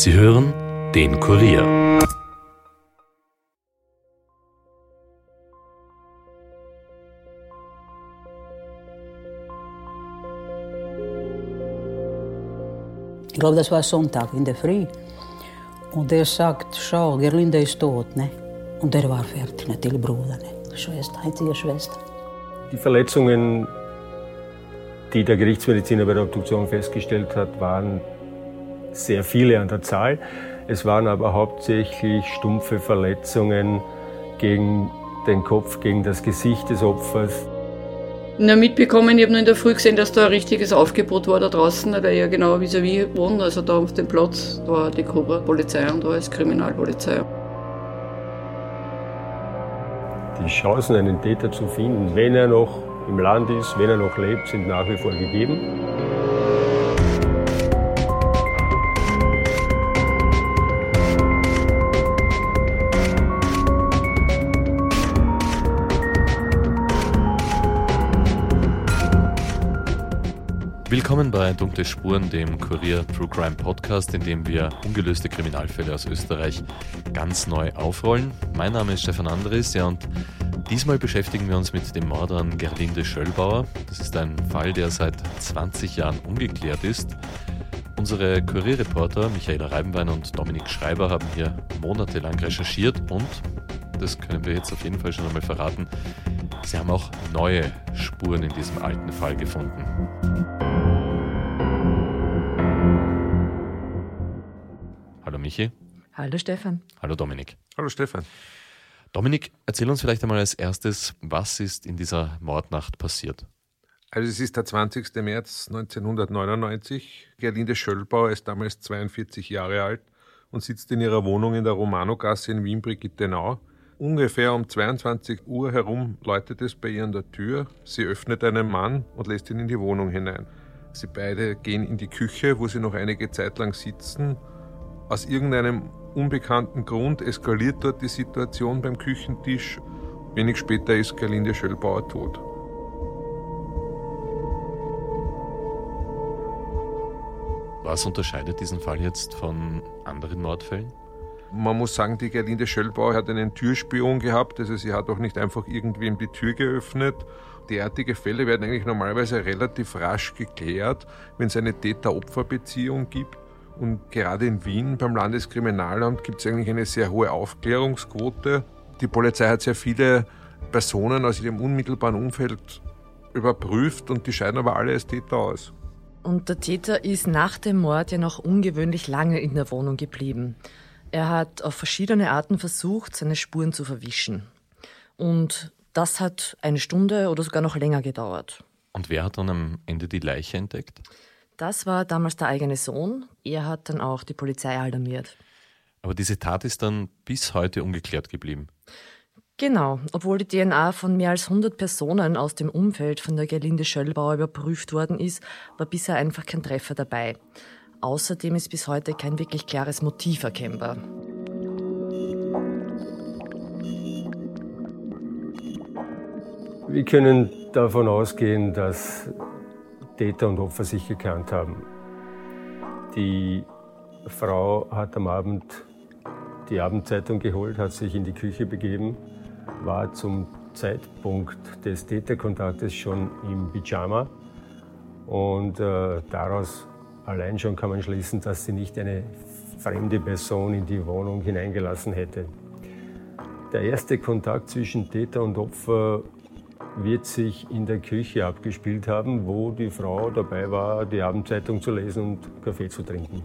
Sie hören den Kurier. Ich glaube, das war Sonntag in der Früh. Und er sagt, schau, Gerlinde ist tot. Ne? Und er war fertig, natürlich Bruder, ne? Schwester, einzige Schwester. Die Verletzungen, die der Gerichtsmediziner bei der Obduktion festgestellt hat, waren sehr viele an der Zahl. Es waren aber hauptsächlich stumpfe Verletzungen gegen den Kopf, gegen das Gesicht des Opfers. Na, mitbekommen, ich habe nur in der Früh gesehen, dass da ein richtiges Aufgebot war da draußen, ich ja genau vis-à-vis -vis wohne, also da auf dem Platz, da war die Cobra-Polizei und da ist Kriminalpolizei. Die Chancen, einen Täter zu finden, wenn er noch im Land ist, wenn er noch lebt, sind nach wie vor gegeben. Willkommen bei Dunkle Spuren, dem Kurier True Crime Podcast, in dem wir ungelöste Kriminalfälle aus Österreich ganz neu aufrollen. Mein Name ist Stefan Andres, ja, und diesmal beschäftigen wir uns mit dem Mord an Gerlinde Schöllbauer. Das ist ein Fall, der seit 20 Jahren ungeklärt ist. Unsere Kurierreporter Michaela Reibenwein und Dominik Schreiber haben hier monatelang recherchiert und, das können wir jetzt auf jeden Fall schon einmal verraten, sie haben auch neue Spuren in diesem alten Fall gefunden. Michi. Hallo Stefan. Hallo Dominik. Hallo Stefan. Dominik, erzähl uns vielleicht einmal als erstes, was ist in dieser Mordnacht passiert? Also es ist der 20. März 1999. Gerlinde Schöllbauer ist damals 42 Jahre alt und sitzt in ihrer Wohnung in der Romanogasse in Wien-Brigittenau. Ungefähr um 22 Uhr herum läutet es bei ihr an der Tür. Sie öffnet einen Mann und lässt ihn in die Wohnung hinein. Sie beide gehen in die Küche, wo sie noch einige Zeit lang sitzen aus irgendeinem unbekannten Grund eskaliert dort die Situation beim Küchentisch. Wenig später ist Gerlinde Schöllbauer tot. Was unterscheidet diesen Fall jetzt von anderen Mordfällen? Man muss sagen, die Gerlinde Schöllbauer hat einen Türspion gehabt, also sie hat auch nicht einfach irgendwem die Tür geöffnet. Derartige Fälle werden eigentlich normalerweise relativ rasch geklärt, wenn es eine Täter-Opfer-Beziehung gibt. Und gerade in Wien beim Landeskriminalamt gibt es eigentlich eine sehr hohe Aufklärungsquote. Die Polizei hat sehr viele Personen aus ihrem unmittelbaren Umfeld überprüft und die scheiden aber alle als Täter aus. Und der Täter ist nach dem Mord ja noch ungewöhnlich lange in der Wohnung geblieben. Er hat auf verschiedene Arten versucht, seine Spuren zu verwischen. Und das hat eine Stunde oder sogar noch länger gedauert. Und wer hat dann am Ende die Leiche entdeckt? Das war damals der eigene Sohn. Er hat dann auch die Polizei alarmiert. Aber diese Tat ist dann bis heute ungeklärt geblieben. Genau, obwohl die DNA von mehr als 100 Personen aus dem Umfeld von der Gerlinde Schöllbauer überprüft worden ist, war bisher einfach kein Treffer dabei. Außerdem ist bis heute kein wirklich klares Motiv erkennbar. Wir können davon ausgehen, dass Täter und Opfer sich gekannt haben. Die Frau hat am Abend die Abendzeitung geholt, hat sich in die Küche begeben, war zum Zeitpunkt des Täterkontaktes schon im Pyjama und äh, daraus allein schon kann man schließen, dass sie nicht eine fremde Person in die Wohnung hineingelassen hätte. Der erste Kontakt zwischen Täter und Opfer wird sich in der Küche abgespielt haben, wo die Frau dabei war, die Abendzeitung zu lesen und Kaffee zu trinken.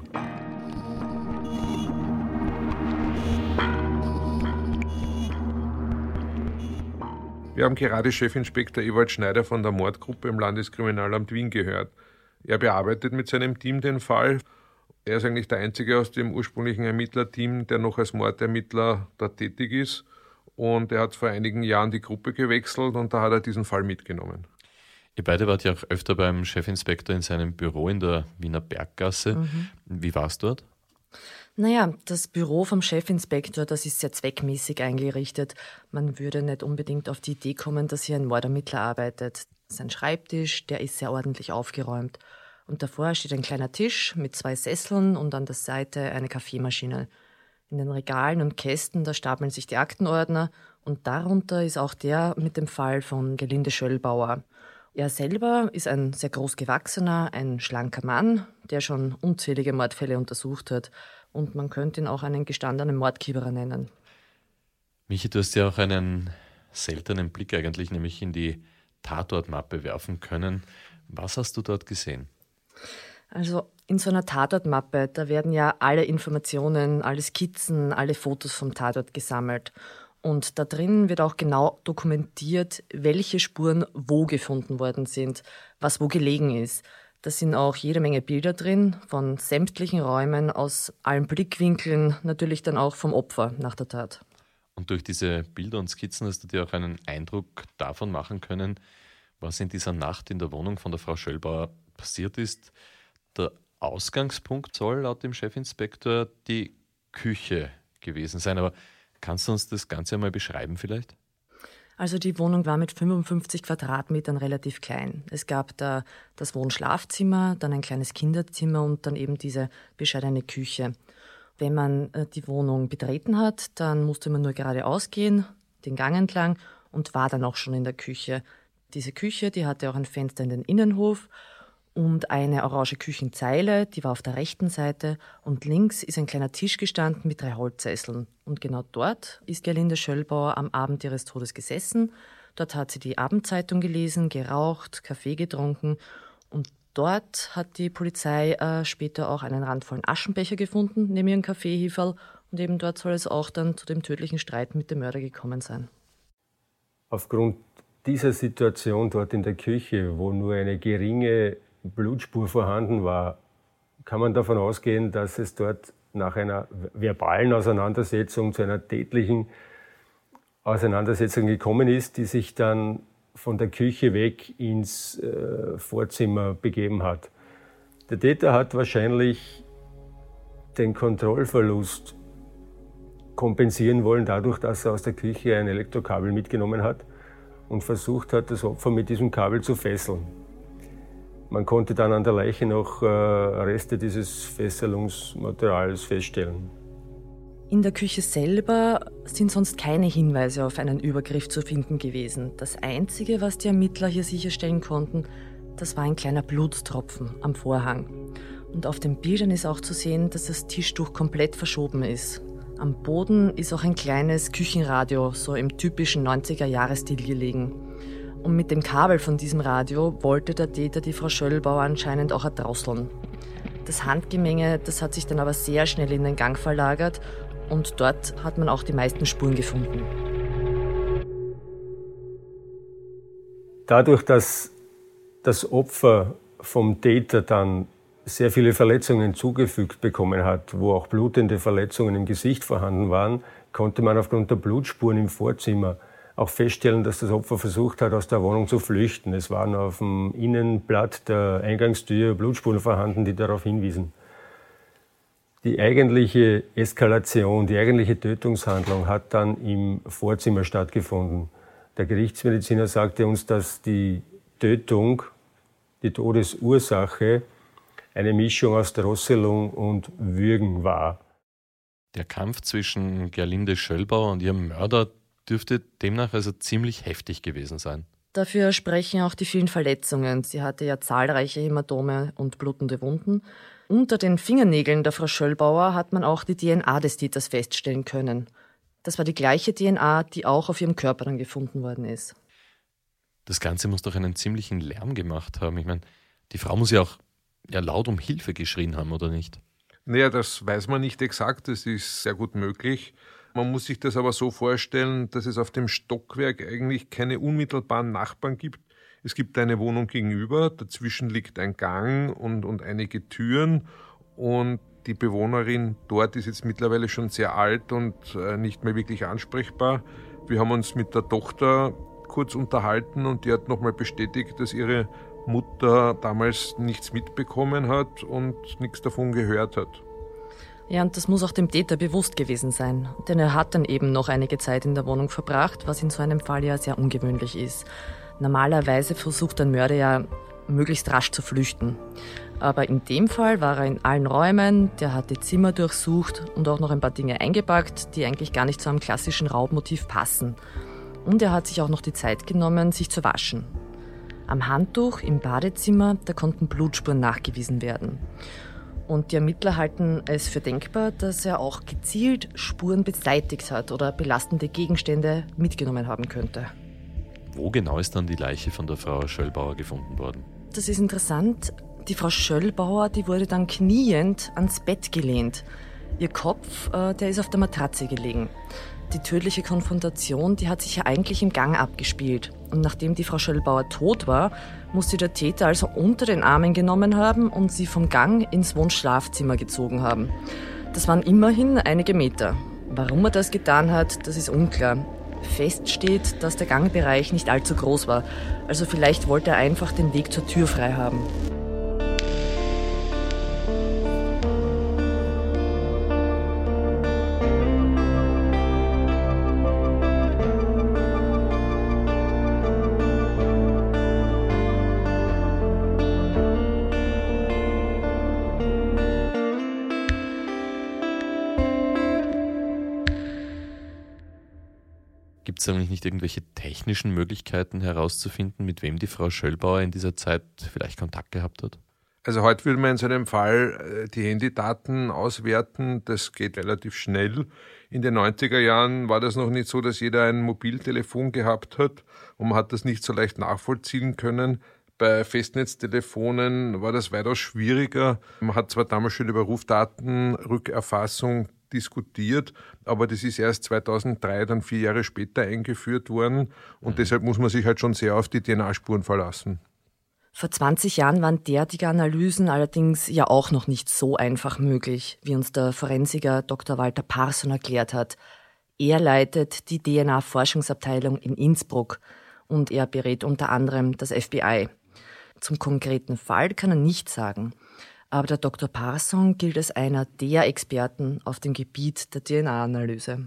Wir haben gerade Chefinspektor Ewald Schneider von der Mordgruppe im Landeskriminalamt Wien gehört. Er bearbeitet mit seinem Team den Fall. Er ist eigentlich der Einzige aus dem ursprünglichen Ermittlerteam, der noch als Mordermittler da tätig ist. Und er hat vor einigen Jahren die Gruppe gewechselt und da hat er diesen Fall mitgenommen. Ihr beide wart ja auch öfter beim Chefinspektor in seinem Büro in der Wiener Berggasse. Mhm. Wie war es dort? Naja, das Büro vom Chefinspektor, das ist sehr zweckmäßig eingerichtet. Man würde nicht unbedingt auf die Idee kommen, dass hier ein Mordermittler arbeitet. Sein Schreibtisch, der ist sehr ordentlich aufgeräumt. Und davor steht ein kleiner Tisch mit zwei Sesseln und an der Seite eine Kaffeemaschine. In den Regalen und Kästen, da stapeln sich die Aktenordner und darunter ist auch der mit dem Fall von Gelinde Schöllbauer. Er selber ist ein sehr groß gewachsener, ein schlanker Mann, der schon unzählige Mordfälle untersucht hat. Und man könnte ihn auch einen gestandenen Mordkieberer nennen. Michi, du hast ja auch einen seltenen Blick eigentlich, nämlich in die Tatortmappe werfen können. Was hast du dort gesehen? Also in so einer Tatortmappe, da werden ja alle Informationen, alle Skizzen, alle Fotos vom Tatort gesammelt. Und da drin wird auch genau dokumentiert, welche Spuren wo gefunden worden sind, was wo gelegen ist. Da sind auch jede Menge Bilder drin von sämtlichen Räumen aus allen Blickwinkeln, natürlich dann auch vom Opfer nach der Tat. Und durch diese Bilder und Skizzen hast du dir auch einen Eindruck davon machen können, was in dieser Nacht in der Wohnung von der Frau Schöllbauer passiert ist. Der Ausgangspunkt soll laut dem Chefinspektor die Küche gewesen sein. Aber kannst du uns das Ganze einmal beschreiben vielleicht? Also die Wohnung war mit 55 Quadratmetern relativ klein. Es gab da das Wohnschlafzimmer, dann ein kleines Kinderzimmer und dann eben diese bescheidene Küche. Wenn man äh, die Wohnung betreten hat, dann musste man nur geradeaus gehen, den Gang entlang und war dann auch schon in der Küche. Diese Küche, die hatte auch ein Fenster in den Innenhof und eine orange Küchenzeile, die war auf der rechten Seite und links ist ein kleiner Tisch gestanden mit drei Holzsesseln. Und genau dort ist Gerlinde Schöllbauer am Abend ihres Todes gesessen. Dort hat sie die Abendzeitung gelesen, geraucht, Kaffee getrunken und dort hat die Polizei äh, später auch einen randvollen Aschenbecher gefunden neben ihrem Kaffeeheferl und eben dort soll es auch dann zu dem tödlichen Streit mit dem Mörder gekommen sein. Aufgrund dieser Situation dort in der Küche, wo nur eine geringe Blutspur vorhanden war, kann man davon ausgehen, dass es dort nach einer verbalen Auseinandersetzung zu einer tätlichen Auseinandersetzung gekommen ist, die sich dann von der Küche weg ins äh, Vorzimmer begeben hat. Der Täter hat wahrscheinlich den Kontrollverlust kompensieren wollen, dadurch, dass er aus der Küche ein Elektrokabel mitgenommen hat und versucht hat, das Opfer mit diesem Kabel zu fesseln. Man konnte dann an der Leiche noch äh, Reste dieses Fesselungsmaterials feststellen. In der Küche selber sind sonst keine Hinweise auf einen Übergriff zu finden gewesen. Das Einzige, was die Ermittler hier sicherstellen konnten, das war ein kleiner Blutstropfen am Vorhang. Und auf den Bildern ist auch zu sehen, dass das Tischtuch komplett verschoben ist. Am Boden ist auch ein kleines Küchenradio, so im typischen 90er-Jahres-Stil gelegen. Und mit dem Kabel von diesem Radio wollte der Täter die Frau Schöllbauer anscheinend auch erdrosseln. Das Handgemenge, das hat sich dann aber sehr schnell in den Gang verlagert und dort hat man auch die meisten Spuren gefunden. Dadurch, dass das Opfer vom Täter dann sehr viele Verletzungen zugefügt bekommen hat, wo auch blutende Verletzungen im Gesicht vorhanden waren, konnte man aufgrund der Blutspuren im Vorzimmer auch feststellen, dass das Opfer versucht hat, aus der Wohnung zu flüchten. Es waren auf dem Innenblatt der Eingangstür Blutspuren vorhanden, die darauf hinwiesen. Die eigentliche Eskalation, die eigentliche Tötungshandlung hat dann im Vorzimmer stattgefunden. Der Gerichtsmediziner sagte uns, dass die Tötung, die Todesursache, eine Mischung aus Drosselung und Würgen war. Der Kampf zwischen Gerlinde Schöllbauer und ihrem Mörder dürfte demnach also ziemlich heftig gewesen sein. Dafür sprechen auch die vielen Verletzungen. Sie hatte ja zahlreiche Hämatome und blutende Wunden. Unter den Fingernägeln der Frau Schöllbauer hat man auch die DNA des Täters feststellen können. Das war die gleiche DNA, die auch auf ihrem Körper dann gefunden worden ist. Das Ganze muss doch einen ziemlichen Lärm gemacht haben. Ich meine, die Frau muss ja auch ja, laut um Hilfe geschrien haben, oder nicht? Naja, das weiß man nicht exakt. Das ist sehr gut möglich. Man muss sich das aber so vorstellen, dass es auf dem Stockwerk eigentlich keine unmittelbaren Nachbarn gibt. Es gibt eine Wohnung gegenüber, dazwischen liegt ein Gang und, und einige Türen und die Bewohnerin dort ist jetzt mittlerweile schon sehr alt und äh, nicht mehr wirklich ansprechbar. Wir haben uns mit der Tochter kurz unterhalten und die hat nochmal bestätigt, dass ihre Mutter damals nichts mitbekommen hat und nichts davon gehört hat. Ja, und das muss auch dem Täter bewusst gewesen sein, denn er hat dann eben noch einige Zeit in der Wohnung verbracht, was in so einem Fall ja sehr ungewöhnlich ist. Normalerweise versucht ein Mörder ja möglichst rasch zu flüchten. Aber in dem Fall war er in allen Räumen, der hat die Zimmer durchsucht und auch noch ein paar Dinge eingepackt, die eigentlich gar nicht zu einem klassischen Raubmotiv passen. Und er hat sich auch noch die Zeit genommen, sich zu waschen. Am Handtuch im Badezimmer, da konnten Blutspuren nachgewiesen werden. Und die Ermittler halten es für denkbar, dass er auch gezielt Spuren beseitigt hat oder belastende Gegenstände mitgenommen haben könnte. Wo genau ist dann die Leiche von der Frau Schöllbauer gefunden worden? Das ist interessant. Die Frau Schöllbauer, die wurde dann kniend ans Bett gelehnt. Ihr Kopf, äh, der ist auf der Matratze gelegen. Die tödliche Konfrontation, die hat sich ja eigentlich im Gang abgespielt. Und nachdem die Frau Schöllbauer tot war, musste der Täter also unter den Armen genommen haben und sie vom Gang ins Wohnschlafzimmer gezogen haben. Das waren immerhin einige Meter. Warum er das getan hat, das ist unklar. Fest steht, dass der Gangbereich nicht allzu groß war, also vielleicht wollte er einfach den Weg zur Tür frei haben. Gibt es eigentlich nicht irgendwelche technischen Möglichkeiten herauszufinden, mit wem die Frau Schöllbauer in dieser Zeit vielleicht Kontakt gehabt hat? Also heute würde man in so einem Fall äh, die Handydaten auswerten. Das geht relativ schnell. In den 90er Jahren war das noch nicht so, dass jeder ein Mobiltelefon gehabt hat und man hat das nicht so leicht nachvollziehen können. Bei Festnetztelefonen war das weitaus schwieriger. Man hat zwar damals schon über Rufdatenrückerfassung diskutiert, aber das ist erst 2003, dann vier Jahre später eingeführt worden und mhm. deshalb muss man sich halt schon sehr auf die DNA-Spuren verlassen. Vor 20 Jahren waren derartige Analysen allerdings ja auch noch nicht so einfach möglich, wie uns der Forensiker Dr. Walter Parson erklärt hat. Er leitet die DNA-Forschungsabteilung in Innsbruck und er berät unter anderem das FBI. Zum konkreten Fall kann er nichts sagen. Aber der Dr. Parson gilt als einer der Experten auf dem Gebiet der DNA-Analyse.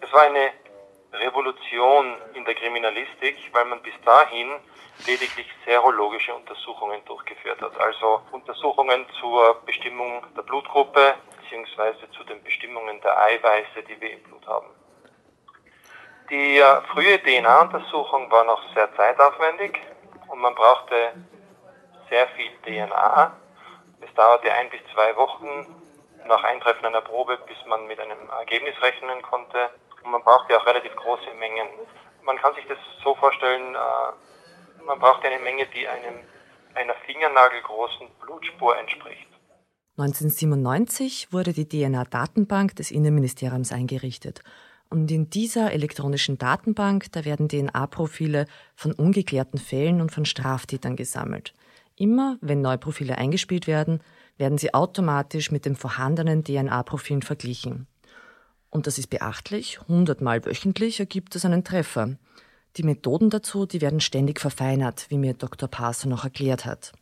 Es war eine Revolution in der Kriminalistik, weil man bis dahin lediglich serologische Untersuchungen durchgeführt hat. Also Untersuchungen zur Bestimmung der Blutgruppe bzw. zu den Bestimmungen der Eiweiße, die wir im Blut haben. Die äh, frühe DNA-Untersuchung war noch sehr zeitaufwendig und man brauchte sehr viel DNA es dauerte ein bis zwei Wochen nach Eintreffen einer Probe, bis man mit einem Ergebnis rechnen konnte. Und man brauchte auch relativ große Mengen. Man kann sich das so vorstellen, äh, man brauchte eine Menge, die einem einer fingernagelgroßen Blutspur entspricht. 1997 wurde die DNA-Datenbank des Innenministeriums eingerichtet. Und in dieser elektronischen Datenbank, da werden DNA-Profile von ungeklärten Fällen und von Straftätern gesammelt. Immer wenn neue Profile eingespielt werden, werden sie automatisch mit den vorhandenen DNA-Profilen verglichen. Und das ist beachtlich, hundertmal wöchentlich ergibt es einen Treffer. Die Methoden dazu, die werden ständig verfeinert, wie mir Dr. Parser noch erklärt hat.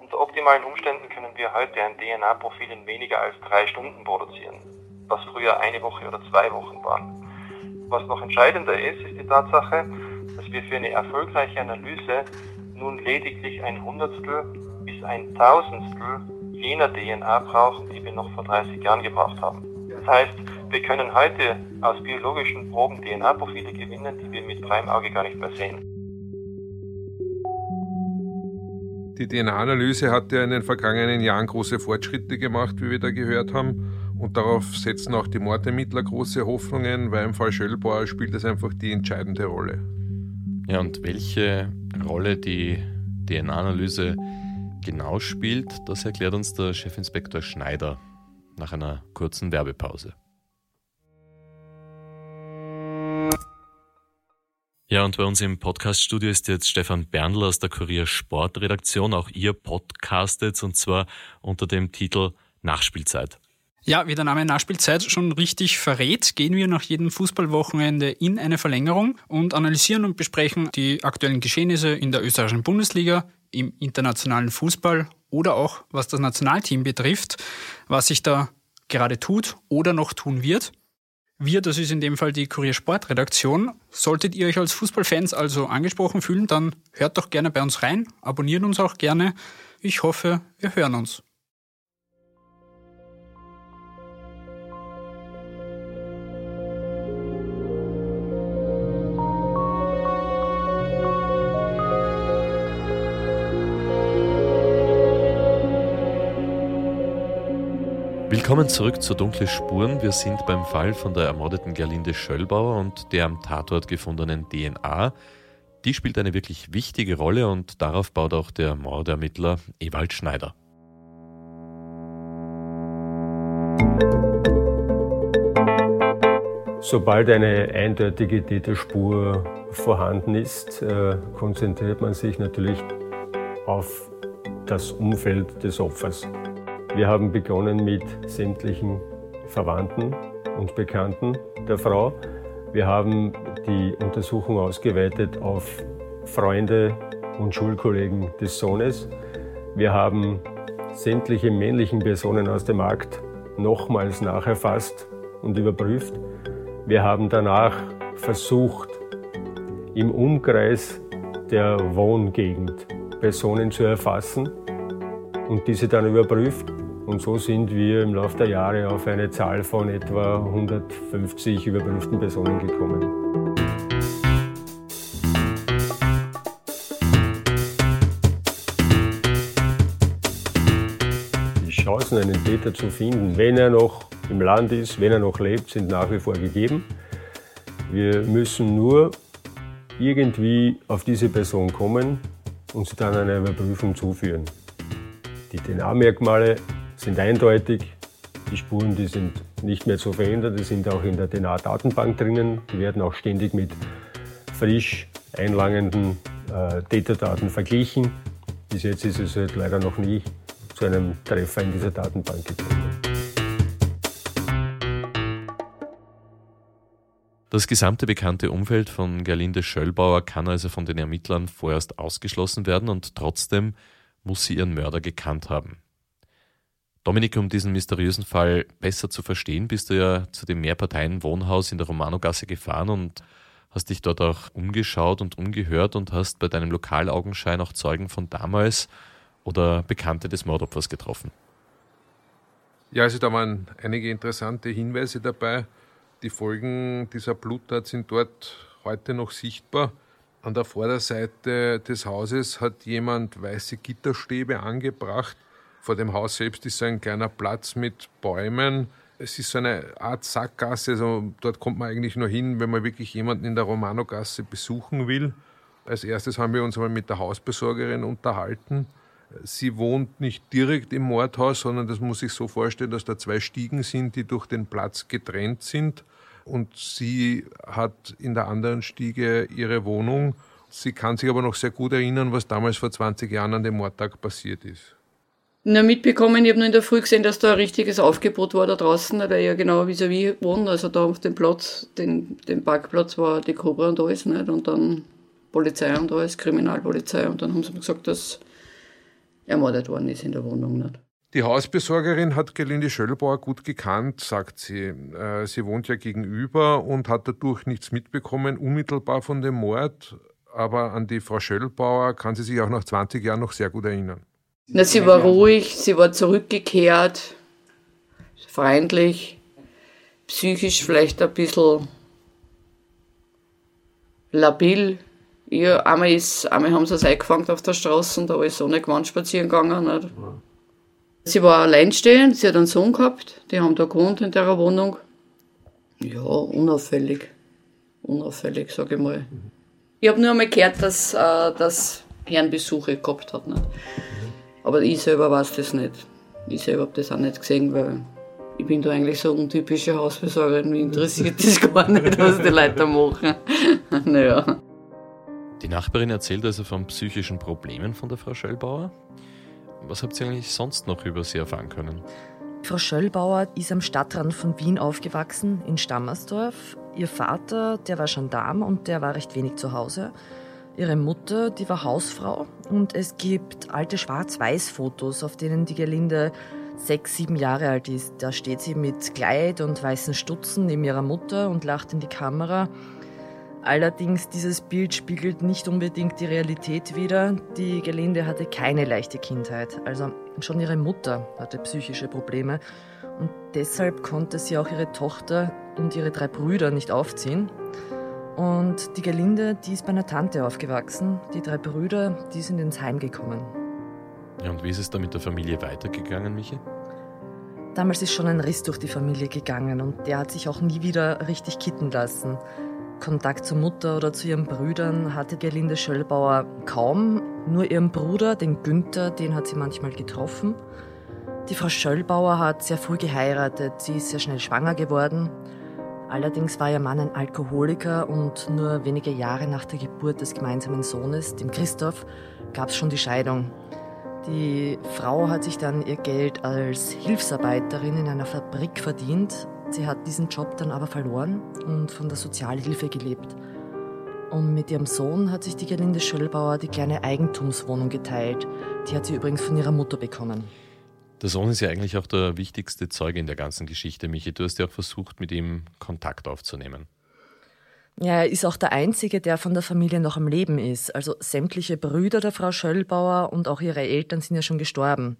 Unter optimalen Umständen können wir heute ein DNA-Profil in weniger als drei Stunden produzieren, was früher eine Woche oder zwei Wochen waren. Was noch entscheidender ist, ist die Tatsache, dass wir für eine erfolgreiche Analyse nun lediglich ein Hundertstel bis ein Tausendstel jener DNA brauchen, die wir noch vor 30 Jahren gebraucht haben. Das heißt, wir können heute aus biologischen Proben DNA-Profile gewinnen, die wir mit freiem Auge gar nicht mehr sehen. Die DNA-Analyse hat ja in den vergangenen Jahren große Fortschritte gemacht, wie wir da gehört haben. Und darauf setzen auch die Mordermittler große Hoffnungen, weil im Fall Schöllbauer spielt es einfach die entscheidende Rolle. Ja, und welche Rolle die DNA-Analyse genau spielt, das erklärt uns der Chefinspektor Schneider nach einer kurzen Werbepause. Ja, und bei uns im Podcaststudio ist jetzt Stefan Berndl aus der Kurier Sportredaktion. Auch ihr podcastet und zwar unter dem Titel Nachspielzeit. Ja, wie der Name Nachspielzeit schon richtig verrät, gehen wir nach jedem Fußballwochenende in eine Verlängerung und analysieren und besprechen die aktuellen Geschehnisse in der österreichischen Bundesliga, im internationalen Fußball oder auch was das Nationalteam betrifft, was sich da gerade tut oder noch tun wird. Wir, das ist in dem Fall die Kuriersportredaktion. Solltet ihr euch als Fußballfans also angesprochen fühlen, dann hört doch gerne bei uns rein, abonniert uns auch gerne. Ich hoffe, wir hören uns. Willkommen zurück zu Dunkle Spuren. Wir sind beim Fall von der ermordeten Gerlinde Schöllbauer und der am Tatort gefundenen DNA. Die spielt eine wirklich wichtige Rolle und darauf baut auch der Mordermittler Ewald Schneider. Sobald eine eindeutige Täterspur vorhanden ist, äh, konzentriert man sich natürlich auf das Umfeld des Opfers. Wir haben begonnen mit sämtlichen Verwandten und Bekannten der Frau. Wir haben die Untersuchung ausgeweitet auf Freunde und Schulkollegen des Sohnes. Wir haben sämtliche männlichen Personen aus dem Markt nochmals nacherfasst und überprüft. Wir haben danach versucht, im Umkreis der Wohngegend Personen zu erfassen und diese dann überprüft. Und so sind wir im Laufe der Jahre auf eine Zahl von etwa 150 überprüften Personen gekommen. Die Chancen, einen Täter zu finden, wenn er noch im Land ist, wenn er noch lebt, sind nach wie vor gegeben. Wir müssen nur irgendwie auf diese Person kommen und sie dann einer Überprüfung zuführen. Die DNA-Merkmale sind eindeutig. Die Spuren, die sind nicht mehr zu verändern, die sind auch in der DNA-Datenbank drinnen. Die werden auch ständig mit frisch einlangenden äh, Täterdaten verglichen. Bis jetzt ist es halt leider noch nie zu einem Treffer in dieser Datenbank gekommen. Das gesamte bekannte Umfeld von Gerlinde Schöllbauer kann also von den Ermittlern vorerst ausgeschlossen werden und trotzdem muss sie ihren Mörder gekannt haben. Dominik, um diesen mysteriösen Fall besser zu verstehen, bist du ja zu dem Mehrparteien-Wohnhaus in der Romanogasse gefahren und hast dich dort auch umgeschaut und umgehört und hast bei deinem Lokalaugenschein auch Zeugen von damals oder Bekannte des Mordopfers getroffen. Ja, also da waren einige interessante Hinweise dabei. Die Folgen dieser Bluttat sind dort heute noch sichtbar. An der Vorderseite des Hauses hat jemand weiße Gitterstäbe angebracht vor dem Haus selbst ist so ein kleiner Platz mit Bäumen. Es ist so eine Art Sackgasse, also dort kommt man eigentlich nur hin, wenn man wirklich jemanden in der Romanogasse besuchen will. Als erstes haben wir uns einmal mit der Hausbesorgerin unterhalten. Sie wohnt nicht direkt im Mordhaus, sondern das muss sich so vorstellen, dass da zwei Stiegen sind, die durch den Platz getrennt sind. Und sie hat in der anderen Stiege ihre Wohnung. Sie kann sich aber noch sehr gut erinnern, was damals vor 20 Jahren an dem Mordtag passiert ist. Na, mitbekommen, ich habe nur in der Früh gesehen, dass da ein richtiges Aufgebot war da draußen, weil ja genau vis-à-vis wohnt, also da auf dem Platz, den, den Parkplatz war die Cobra und alles, nicht? und dann Polizei und alles, Kriminalpolizei, und dann haben sie mir gesagt, dass ermordet worden ist in der Wohnung. Nicht? Die Hausbesorgerin hat Gelinde Schöllbauer gut gekannt, sagt sie. Äh, sie wohnt ja gegenüber und hat dadurch nichts mitbekommen, unmittelbar von dem Mord, aber an die Frau Schöllbauer kann sie sich auch nach 20 Jahren noch sehr gut erinnern. Na, sie war ruhig, sie war zurückgekehrt, freundlich, psychisch vielleicht ein bisschen labil. Ja, einmal, ist, einmal haben sie es eingefangen auf der Straße und da ist so nicht gewandt spazieren gegangen. Nicht? Sie war alleinstehend, sie hat einen Sohn gehabt, die haben da gewohnt in der Wohnung. Ja, unauffällig. Unauffällig, sage ich mal. Ich habe nur einmal gehört, dass, äh, dass Herrenbesuche gehabt hat. Nicht? Aber ich selber weiß das nicht. Ich selber habe das auch nicht gesehen, weil ich bin da eigentlich so untypische Hausversorgerin. Mich interessiert das gar nicht, was die Leute da machen. naja. Die Nachbarin erzählt also von psychischen Problemen von der Frau Schöllbauer. Was habt ihr eigentlich sonst noch über sie erfahren können? Frau Schöllbauer ist am Stadtrand von Wien aufgewachsen, in Stammersdorf. Ihr Vater, der war Gendarm und der war recht wenig zu Hause. Ihre Mutter, die war Hausfrau und es gibt alte Schwarz-Weiß-Fotos, auf denen die Gerlinde sechs, sieben Jahre alt ist. Da steht sie mit Kleid und weißen Stutzen neben ihrer Mutter und lacht in die Kamera. Allerdings, dieses Bild spiegelt nicht unbedingt die Realität wider. Die Gelinde hatte keine leichte Kindheit. Also schon ihre Mutter hatte psychische Probleme. Und deshalb konnte sie auch ihre Tochter und ihre drei Brüder nicht aufziehen. Und die Gelinde, die ist bei einer Tante aufgewachsen. Die drei Brüder, die sind ins Heim gekommen. Ja, und wie ist es da mit der Familie weitergegangen, Michi? Damals ist schon ein Riss durch die Familie gegangen und der hat sich auch nie wieder richtig kitten lassen. Kontakt zur Mutter oder zu ihren Brüdern hatte Gerlinde Schöllbauer kaum. Nur ihren Bruder, den Günther, den hat sie manchmal getroffen. Die Frau Schöllbauer hat sehr früh geheiratet. Sie ist sehr schnell schwanger geworden. Allerdings war ihr Mann ein Alkoholiker und nur wenige Jahre nach der Geburt des gemeinsamen Sohnes, dem Christoph, gab es schon die Scheidung. Die Frau hat sich dann ihr Geld als Hilfsarbeiterin in einer Fabrik verdient. Sie hat diesen Job dann aber verloren und von der Sozialhilfe gelebt. Und mit ihrem Sohn hat sich die Gerlinde Schöllbauer die kleine Eigentumswohnung geteilt. Die hat sie übrigens von ihrer Mutter bekommen. Der Sohn ist ja eigentlich auch der wichtigste Zeuge in der ganzen Geschichte, Michi. Du hast ja auch versucht, mit ihm Kontakt aufzunehmen. Ja, er ist auch der Einzige, der von der Familie noch am Leben ist. Also sämtliche Brüder der Frau Schöllbauer und auch ihre Eltern sind ja schon gestorben.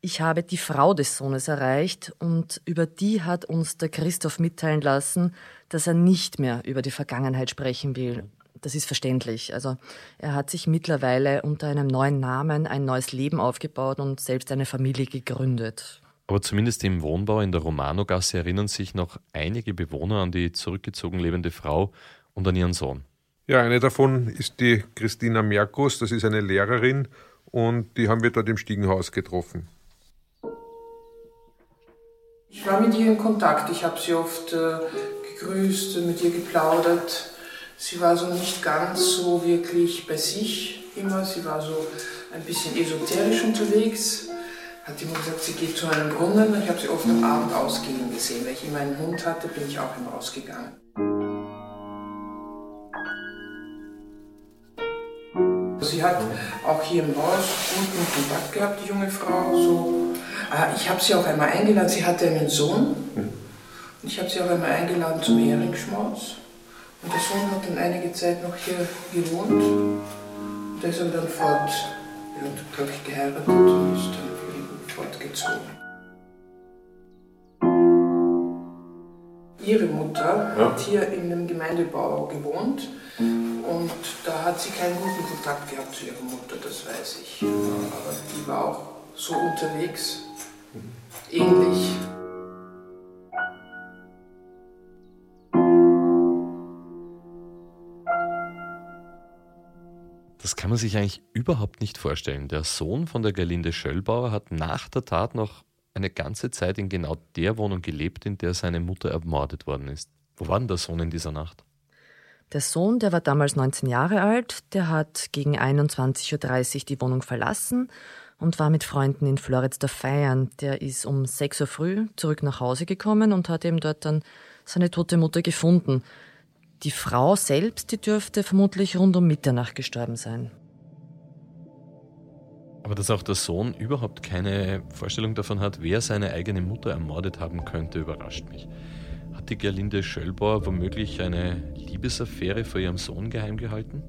Ich habe die Frau des Sohnes erreicht und über die hat uns der Christoph mitteilen lassen, dass er nicht mehr über die Vergangenheit sprechen will. Das ist verständlich. Also er hat sich mittlerweile unter einem neuen Namen ein neues Leben aufgebaut und selbst eine Familie gegründet. Aber zumindest im Wohnbau in der Romanogasse erinnern sich noch einige Bewohner an die zurückgezogen lebende Frau und an ihren Sohn. Ja, eine davon ist die Christina Merkus, das ist eine Lehrerin und die haben wir dort im Stiegenhaus getroffen. Ich war mit ihr in Kontakt, ich habe sie oft äh, gegrüßt, mit ihr geplaudert. Sie war so nicht ganz so wirklich bei sich immer, sie war so ein bisschen esoterisch unterwegs hat Mutter gesagt, sie geht zu einem Brunnen. Ich habe sie oft am Abend ausgehen gesehen. Wenn ich immer einen Hund hatte, bin ich auch immer ausgegangen. Sie hat auch hier im Haus guten Kontakt gehabt, die junge Frau. So. Ah, ich habe sie auch einmal eingeladen, sie hatte einen Sohn. Und ich habe sie auch einmal eingeladen zum Heringsschmaus. Und der Sohn hat dann einige Zeit noch hier gewohnt. Und der ist aber dann fort, glaube ich, geheiratet und ist dann fortgezogen. Ihre Mutter ja. hat hier in dem Gemeindebau gewohnt und da hat sie keinen guten Kontakt gehabt zu ihrer Mutter, das weiß ich. Aber die war auch so unterwegs, ähnlich. Das kann man sich eigentlich überhaupt nicht vorstellen. Der Sohn von der Gerlinde Schöllbauer hat nach der Tat noch eine ganze Zeit in genau der Wohnung gelebt, in der seine Mutter ermordet worden ist. Wo war denn der Sohn in dieser Nacht? Der Sohn, der war damals 19 Jahre alt, der hat gegen 21.30 Uhr die Wohnung verlassen und war mit Freunden in Floridsdorf feiern. Der ist um 6 Uhr früh zurück nach Hause gekommen und hat eben dort dann seine tote Mutter gefunden. Die Frau selbst, die dürfte vermutlich rund um Mitternacht gestorben sein. Aber dass auch der Sohn überhaupt keine Vorstellung davon hat, wer seine eigene Mutter ermordet haben könnte, überrascht mich. Hat die Gerlinde Schöllbauer womöglich eine Liebesaffäre vor ihrem Sohn geheim gehalten?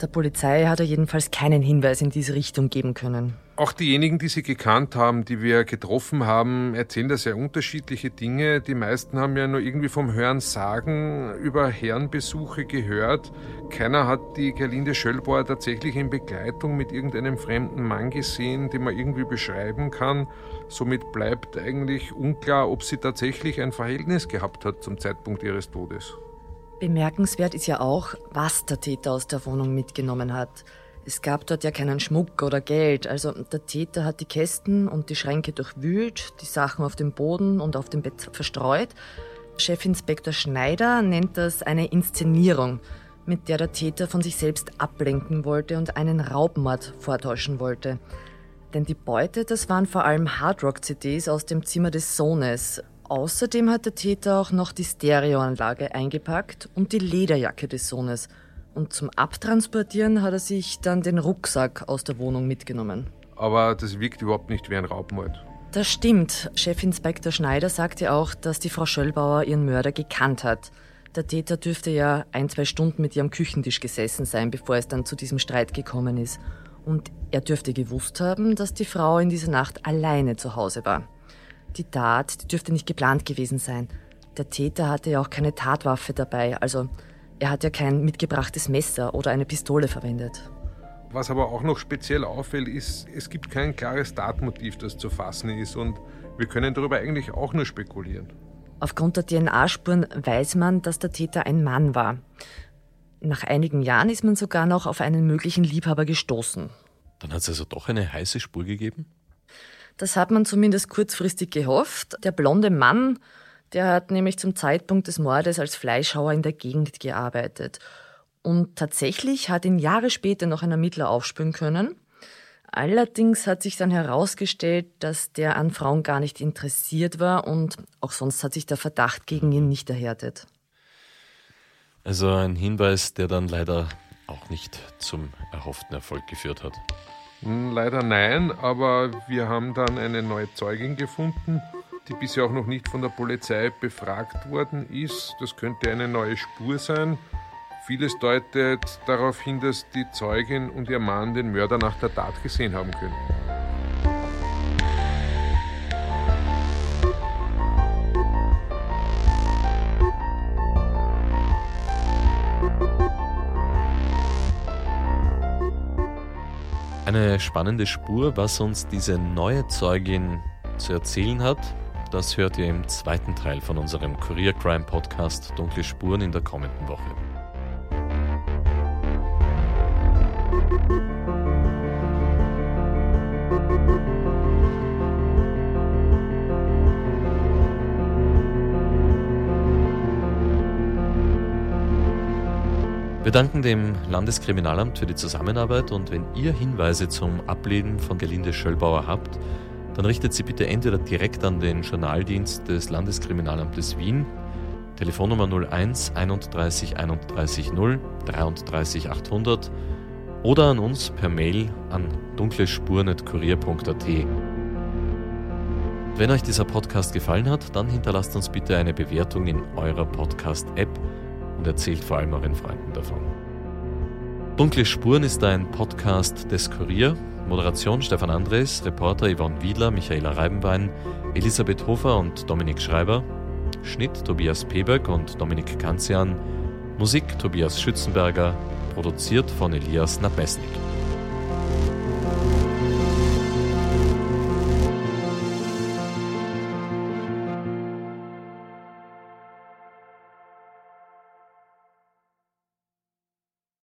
Der Polizei hat er jedenfalls keinen Hinweis in diese Richtung geben können. Auch diejenigen, die sie gekannt haben, die wir getroffen haben, erzählen da sehr unterschiedliche Dinge. Die meisten haben ja nur irgendwie vom Hören sagen über Herrenbesuche gehört. Keiner hat die Gerlinde Schöllbauer tatsächlich in Begleitung mit irgendeinem fremden Mann gesehen, den man irgendwie beschreiben kann. Somit bleibt eigentlich unklar, ob sie tatsächlich ein Verhältnis gehabt hat zum Zeitpunkt ihres Todes. Bemerkenswert ist ja auch, was der Täter aus der Wohnung mitgenommen hat. Es gab dort ja keinen Schmuck oder Geld, also der Täter hat die Kästen und die Schränke durchwühlt, die Sachen auf dem Boden und auf dem Bett verstreut. Chefinspektor Schneider nennt das eine Inszenierung, mit der der Täter von sich selbst ablenken wollte und einen Raubmord vortäuschen wollte. Denn die Beute, das waren vor allem Hardrock-CDs aus dem Zimmer des Sohnes, Außerdem hat der Täter auch noch die Stereoanlage eingepackt und die Lederjacke des Sohnes. Und zum Abtransportieren hat er sich dann den Rucksack aus der Wohnung mitgenommen. Aber das wirkt überhaupt nicht wie ein Raubmord. Das stimmt. Chefinspektor Schneider sagte auch, dass die Frau Schöllbauer ihren Mörder gekannt hat. Der Täter dürfte ja ein, zwei Stunden mit ihr am Küchentisch gesessen sein, bevor es dann zu diesem Streit gekommen ist. Und er dürfte gewusst haben, dass die Frau in dieser Nacht alleine zu Hause war. Die Tat die dürfte nicht geplant gewesen sein. Der Täter hatte ja auch keine Tatwaffe dabei, also er hat ja kein mitgebrachtes Messer oder eine Pistole verwendet. Was aber auch noch speziell auffällt, ist, es gibt kein klares Tatmotiv, das zu fassen ist und wir können darüber eigentlich auch nur spekulieren. Aufgrund der DNA-Spuren weiß man, dass der Täter ein Mann war. Nach einigen Jahren ist man sogar noch auf einen möglichen Liebhaber gestoßen. Dann hat es also doch eine heiße Spur gegeben? Das hat man zumindest kurzfristig gehofft. Der blonde Mann, der hat nämlich zum Zeitpunkt des Mordes als Fleischhauer in der Gegend gearbeitet. Und tatsächlich hat ihn Jahre später noch ein Ermittler aufspüren können. Allerdings hat sich dann herausgestellt, dass der an Frauen gar nicht interessiert war und auch sonst hat sich der Verdacht gegen ihn nicht erhärtet. Also ein Hinweis, der dann leider auch nicht zum erhofften Erfolg geführt hat. Hm, leider nein, aber wir haben dann eine neue Zeugin gefunden, die bisher auch noch nicht von der Polizei befragt worden ist. Das könnte eine neue Spur sein. Vieles deutet darauf hin, dass die Zeugin und ihr Mann den Mörder nach der Tat gesehen haben können. Eine spannende Spur, was uns diese neue Zeugin zu erzählen hat, das hört ihr im zweiten Teil von unserem Career Crime Podcast Dunkle Spuren in der kommenden Woche. Wir danken dem Landeskriminalamt für die Zusammenarbeit und wenn ihr Hinweise zum Ablehnen von Gelinde Schöllbauer habt, dann richtet sie bitte entweder direkt an den Journaldienst des Landeskriminalamtes Wien, Telefonnummer 01 31 31 0 33 800 oder an uns per Mail an dunklespuren.kurier.at. Wenn euch dieser Podcast gefallen hat, dann hinterlasst uns bitte eine Bewertung in eurer Podcast-App und erzählt vor allem euren Freunden davon. Dunkle Spuren ist ein Podcast des Kurier. Moderation Stefan Andres, Reporter Yvonne Wiedler, Michaela Reibenwein, Elisabeth Hofer und Dominik Schreiber. Schnitt Tobias Peberg und Dominik Kanzian. Musik Tobias Schützenberger, produziert von Elias Nabesnik.